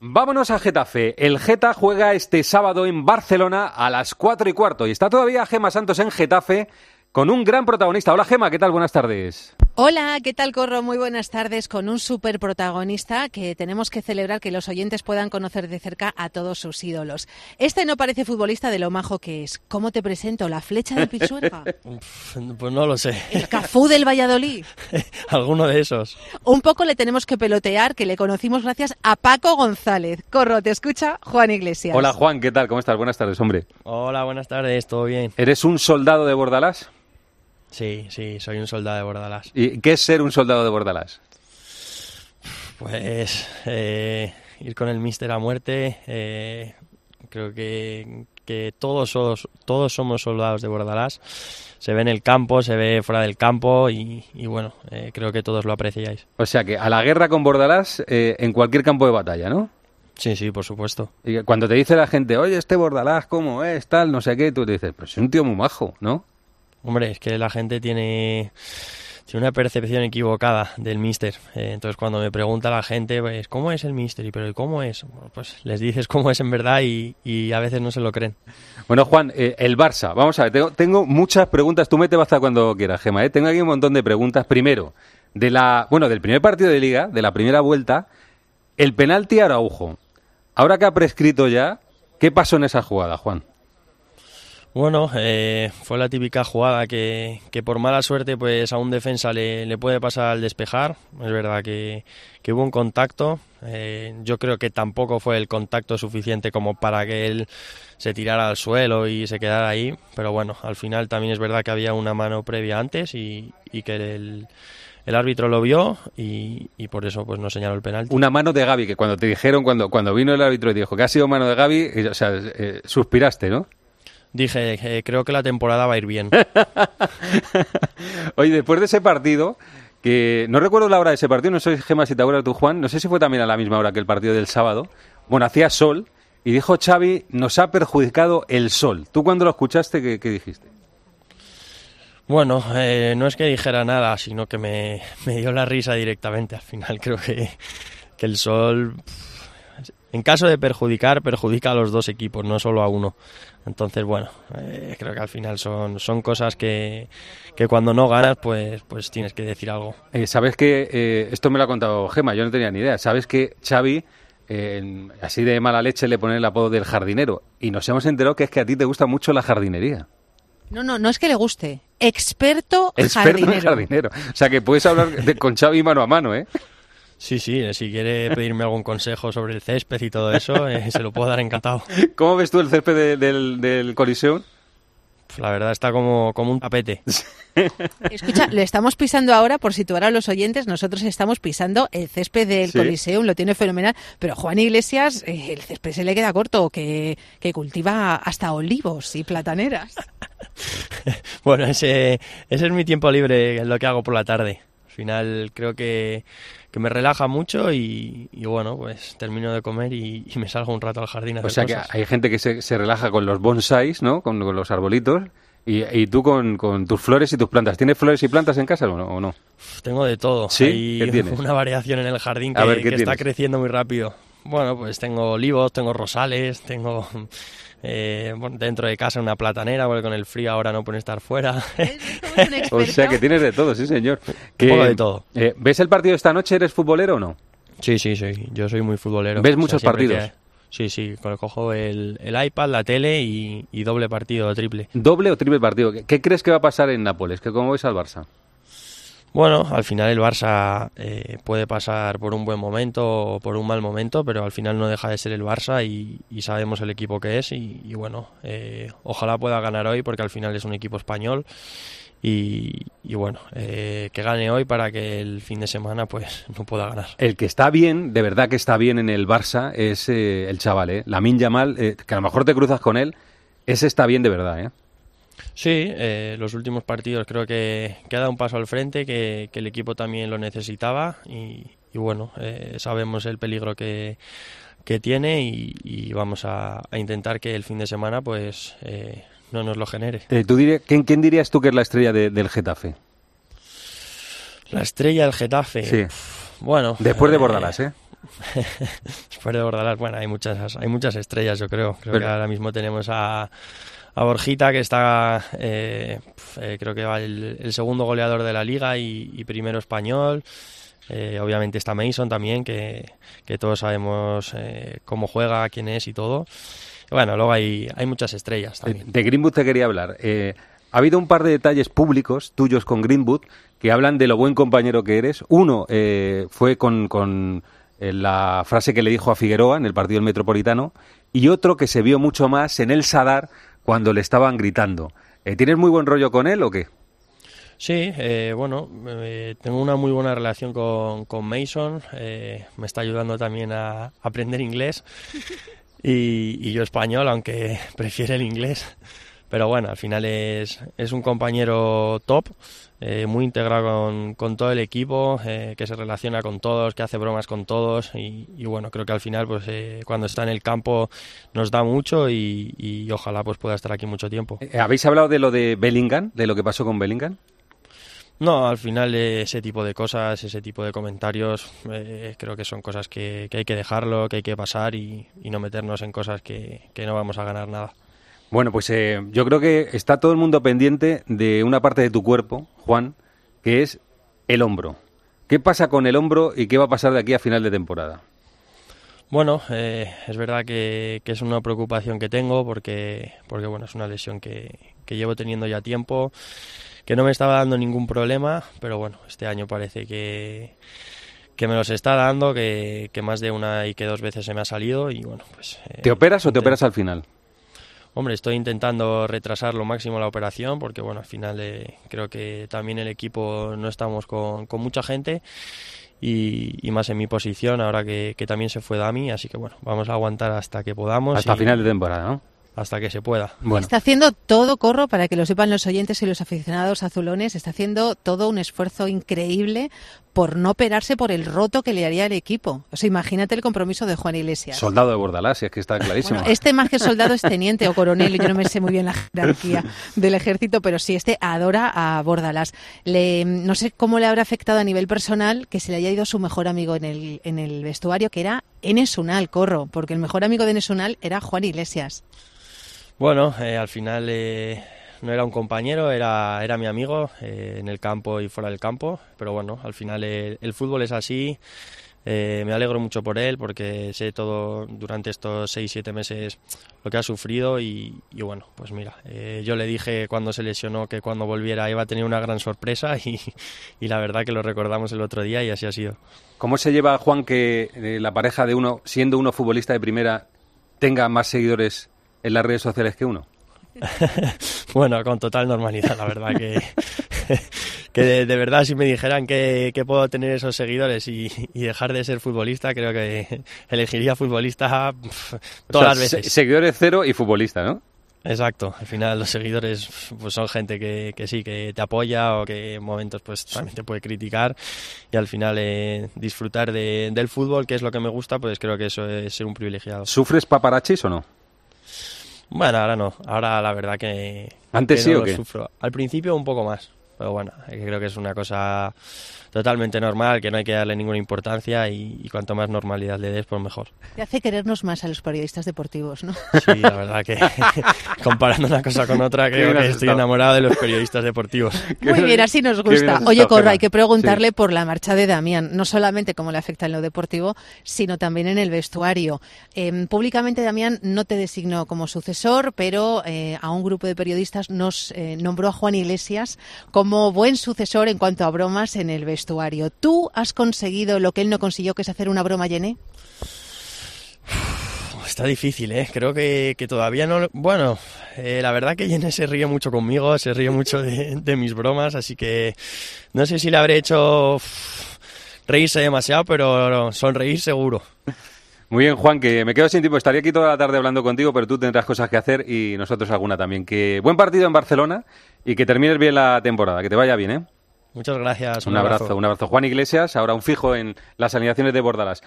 Vámonos a Getafe. El Geta juega este sábado en Barcelona a las 4 y cuarto y está todavía Gema Santos en Getafe con un gran protagonista. Hola Gema, ¿qué tal? Buenas tardes. Hola, ¿qué tal Corro? Muy buenas tardes con un super protagonista que tenemos que celebrar que los oyentes puedan conocer de cerca a todos sus ídolos. Este no parece futbolista de lo majo que es. ¿Cómo te presento? ¿La flecha de Pisuerga? pues no lo sé. ¿El Cafú del Valladolid? Alguno de esos. Un poco le tenemos que pelotear, que le conocimos gracias a Paco González. Corro, te escucha Juan Iglesias. Hola Juan, ¿qué tal? ¿Cómo estás? Buenas tardes, hombre. Hola, buenas tardes, ¿todo bien? ¿Eres un soldado de Bordalás? Sí, sí, soy un soldado de Bordalás. ¿Y qué es ser un soldado de Bordalás? Pues eh, ir con el míster a muerte. Eh, creo que, que todos, somos, todos somos soldados de Bordalás. Se ve en el campo, se ve fuera del campo y, bueno, eh, creo que todos lo apreciáis. O sea que a la guerra con Bordalás en cualquier campo de batalla, ¿no? Sí, sí, por supuesto. Y cuando te dice la gente, oye, este Bordalás, ¿cómo es? Tal, no sé qué, tú te dices, pero es un tío muy majo, ¿no? Hombre, es que la gente tiene, tiene una percepción equivocada del Mister. Eh, entonces, cuando me pregunta la gente, pues, ¿cómo es el Mister? ¿Y pero cómo es? pues les dices cómo es en verdad y, a veces no se lo creen. Bueno, Juan, eh, el Barça. Vamos a ver, tengo, muchas preguntas. Tú me te basta cuando quieras, Gema. ¿eh? Tengo aquí un montón de preguntas. Primero, de la, bueno, del primer partido de Liga, de la primera vuelta, el penalti a Araujo. Ahora que ha prescrito ya, ¿qué pasó en esa jugada, Juan? Bueno, eh, fue la típica jugada que, que, por mala suerte pues a un defensa le, le puede pasar al despejar. Es verdad que, que hubo un contacto. Eh, yo creo que tampoco fue el contacto suficiente como para que él se tirara al suelo y se quedara ahí. Pero bueno, al final también es verdad que había una mano previa antes y, y que el, el árbitro lo vio y, y, por eso pues no señaló el penalti. Una mano de Gaby, que cuando te dijeron, cuando, cuando vino el árbitro y dijo que ha sido mano de Gaby, o sea, eh, suspiraste, ¿no? Dije, eh, creo que la temporada va a ir bien. Oye, después de ese partido, que no recuerdo la hora de ese partido, no sé, Gemma, si te acuerdas tú, Juan, no sé si fue también a la misma hora que el partido del sábado. Bueno, hacía sol y dijo Xavi, nos ha perjudicado el sol. ¿Tú cuando lo escuchaste, qué, dijiste? Bueno, eh, no es que dijera nada, sino que me, dio la risa directamente. Al final creo que, que el sol, en caso de perjudicar, perjudica a los dos equipos, no solo a uno. Entonces, bueno, eh, creo que al final son, son cosas que, que, cuando no ganas, pues, pues tienes que decir algo. Eh, Sabes que, eh, esto me lo ha contado Gema, yo no tenía ni idea. Sabes que Xavi, así de mala leche, le pone el apodo del jardinero. Y nos hemos enterado que es que a ti te gusta mucho la jardinería. No, no, no es que le guste. Experto, Experto jardinero. jardinero. O sea que puedes hablar con Xavi mano a mano, ¿eh? Sí, sí, eh, si quiere pedirme algún consejo sobre el césped y todo eso, eh, se lo puedo dar encantado. ¿Cómo ves tú el césped del, del Coliseum? Pues la verdad está como, como un tapete. Escucha, le estamos pisando ahora, por situar a los oyentes, nosotros estamos pisando el césped del Coliseum, lo tiene fenomenal, pero Juan Iglesias, eh, el césped se le queda corto, que, que cultiva hasta olivos y plataneras. bueno, ese, ese es mi tiempo libre, lo que hago por la tarde. Al final creo que que me relaja mucho y, bueno, pues termino de comer y, me salgo un rato al jardín a O sea que hay gente que se, se, relaja con los bonsais, ¿no? Con, los arbolitos. Y, tú con, tus flores y tus plantas. ¿Tienes flores y plantas en casa o no? Tengo de todo. ¿Sí? Hay una variación en el jardín que, que está creciendo muy rápido. Bueno, pues tengo olivos, tengo rosales, tengo eh, dentro de casa una platanera, porque con el frío ahora no puede estar fuera. o sea que tienes de todo, sí señor. Un poco de todo. Eh, ¿Ves el partido esta noche? ¿Eres futbolero o no? Sí, sí, sí. Yo soy muy futbolero. ¿Ves muchos partidos? Sí, sí, cojo el, el iPad, la tele y, doble partido o triple. ¿Doble o triple partido? ¿Qué, crees que va a pasar en Nápoles? ¿Que ¿Cómo ves al Barça? Bueno, al final el Barça eh, puede pasar por un buen momento o por un mal momento, pero al final no deja de ser el Barça y, sabemos el equipo que es y, bueno, eh, ojalá pueda ganar hoy porque al final es un equipo español y, bueno, eh, que gane hoy para que el fin de semana pues no pueda ganar. El que está bien, de verdad que está bien en el Barça es el chaval, ¿eh? La Minja Mal, que a lo mejor te cruzas con él, ese está bien de verdad, ¿eh? Sí, eh, los últimos partidos creo que, que, ha dado un paso al frente, que, el equipo también lo necesitaba y, bueno, eh, sabemos el peligro que, que tiene y, vamos a, intentar que el fin de semana pues eh, no nos lo genere. ¿tú ¿quién, ¿quién, dirías tú que es la estrella del Getafe? La estrella del Getafe. Sí. bueno. Después de Bordalás, ¿eh? Después de Bordalás, bueno, hay muchas, hay muchas estrellas, yo creo. Creo que ahora mismo tenemos a, a Borjita, que está, eh, eh, creo que va el, segundo goleador de la liga y, primero español. Eh, obviamente está Mason también, que, que todos sabemos cómo juega, quién es y todo. bueno, luego hay, hay muchas estrellas también. De, Greenwood te quería hablar. ha habido un par de detalles públicos tuyos con Greenwood que hablan de lo buen compañero que eres. Uno fue con, con la frase que le dijo a Figueroa en el partido del Metropolitano y otro que se vio mucho más en el Sadar cuando le estaban gritando. Eh, ¿Tienes muy buen rollo con él o qué? Sí, eh, bueno, eh, tengo una muy buena relación con, con Mason, me está ayudando también a aprender inglés y, y, yo español, aunque prefiere el inglés. Pero bueno, al final es, es un compañero top, eh, muy integrado con, todo el equipo, eh, que se relaciona con todos, que hace bromas con todos y, bueno, creo que al final pues eh, cuando está en el campo nos da mucho y, ojalá pues pueda estar aquí mucho tiempo. ¿Habéis hablado de lo de Bellingham, de lo que pasó con Bellingham? No, al final ese tipo de cosas, ese tipo de comentarios, creo que son cosas que, hay que dejarlo, que hay que pasar y, no meternos en cosas que, que no vamos a ganar nada. Bueno, pues eh, yo creo que está todo el mundo pendiente de una parte de tu cuerpo, Juan, que es el hombro. ¿Qué pasa con el hombro y qué va a pasar de aquí a final de temporada? Bueno, eh, es verdad que, es una preocupación que tengo porque, porque bueno, es una lesión que, llevo teniendo ya tiempo, que no me estaba dando ningún problema, pero bueno, este año parece que, que me los está dando, que, más de una y que dos veces se me ha salido y bueno, pues... ¿Te operas o te operas al final? Hombre, estoy intentando retrasar lo máximo la operación porque, bueno, al final eh, creo que también el equipo no estamos con, mucha gente y, más en mi posición ahora que, que, también se fue Dami, así que, bueno, vamos a aguantar hasta que podamos. Hasta final de temporada, ¿no? hasta que se pueda. Está haciendo todo, Corro, para que lo sepan los oyentes y los aficionados azulones, está haciendo todo un esfuerzo increíble por no operarse por el roto que le haría el equipo. O sea, imagínate el compromiso de Juan Iglesias. Soldado de Bordalás, es que está clarísimo. este más que soldado es teniente o coronel, yo no me sé muy bien la jerarquía del ejército, pero sí, este adora a Bordalás. Le, no sé cómo le habrá afectado a nivel personal que se le haya ido su mejor amigo en el, en el vestuario, que era Enes Unal, Corro, porque el mejor amigo de Enes Unal era Juan Iglesias. Bueno, eh, al final eh, no era un compañero, era, era mi amigo eh, en el campo y fuera del campo, pero bueno, al final el fútbol es así. me alegro mucho por él porque sé todo durante estos 6-7 meses lo que ha sufrido y, bueno, pues mira, yo le dije cuando se lesionó que cuando volviera iba a tener una gran sorpresa y, la verdad que lo recordamos el otro día y así ha sido. ¿Cómo se lleva, Juan, que la pareja de uno, siendo uno futbolista de primera, tenga más seguidores en las redes sociales que uno? bueno, con total normalidad, la verdad que, que de, verdad si me dijeran que, puedo tener esos seguidores y, dejar de ser futbolista, creo que elegiría futbolista todas las veces. seguidores cero y futbolista, ¿no? Exacto, al final los seguidores pues son gente que, sí, que te apoya o que en momentos pues también te puede criticar y al final eh, disfrutar del fútbol, que es lo que me gusta, pues creo que eso es ser un privilegiado. ¿Sufres paparachis o no? Bueno, ahora no. Ahora la verdad que. ¿Antes sí o qué? Sufro. Al principio un poco más. Pero bueno, creo que es una cosa totalmente normal, que no hay que darle ninguna importancia y, cuanto más normalidad le des, pues mejor. Te hace querernos más a los periodistas deportivos, ¿no? Sí, la verdad que comparando una cosa con otra, creo que estoy enamorado de los periodistas deportivos. Muy bien, así nos gusta. Oye, Corra, hay que preguntarle por la marcha de Damián, no solamente cómo le afecta en lo deportivo, sino también en el vestuario. Em, públicamente Damián no te designó como sucesor, pero eh, a un grupo de periodistas nos eh, nombró a Juan Iglesias como buen sucesor en cuanto a bromas en el vestuario. ¿Tú has conseguido lo que él no consiguió, que es hacer una broma, Yené? Está difícil, ¿eh? Creo que, todavía no... Bueno, eh, la verdad que Yené se ríe mucho conmigo, se ríe mucho de, mis bromas, así que no sé si le habré hecho reírse demasiado, pero sonreír seguro. Muy bien, Juan, que me quedo sin tiempo. Estaría aquí toda la tarde hablando contigo, pero tú tendrás cosas que hacer y nosotros alguna también. Que buen partido en Barcelona y que termines bien la temporada. Que te vaya bien, ¿eh? Muchas gracias. Un, abrazo. un abrazo. Juan Iglesias, ahora un fijo en las alineaciones de Bordalas.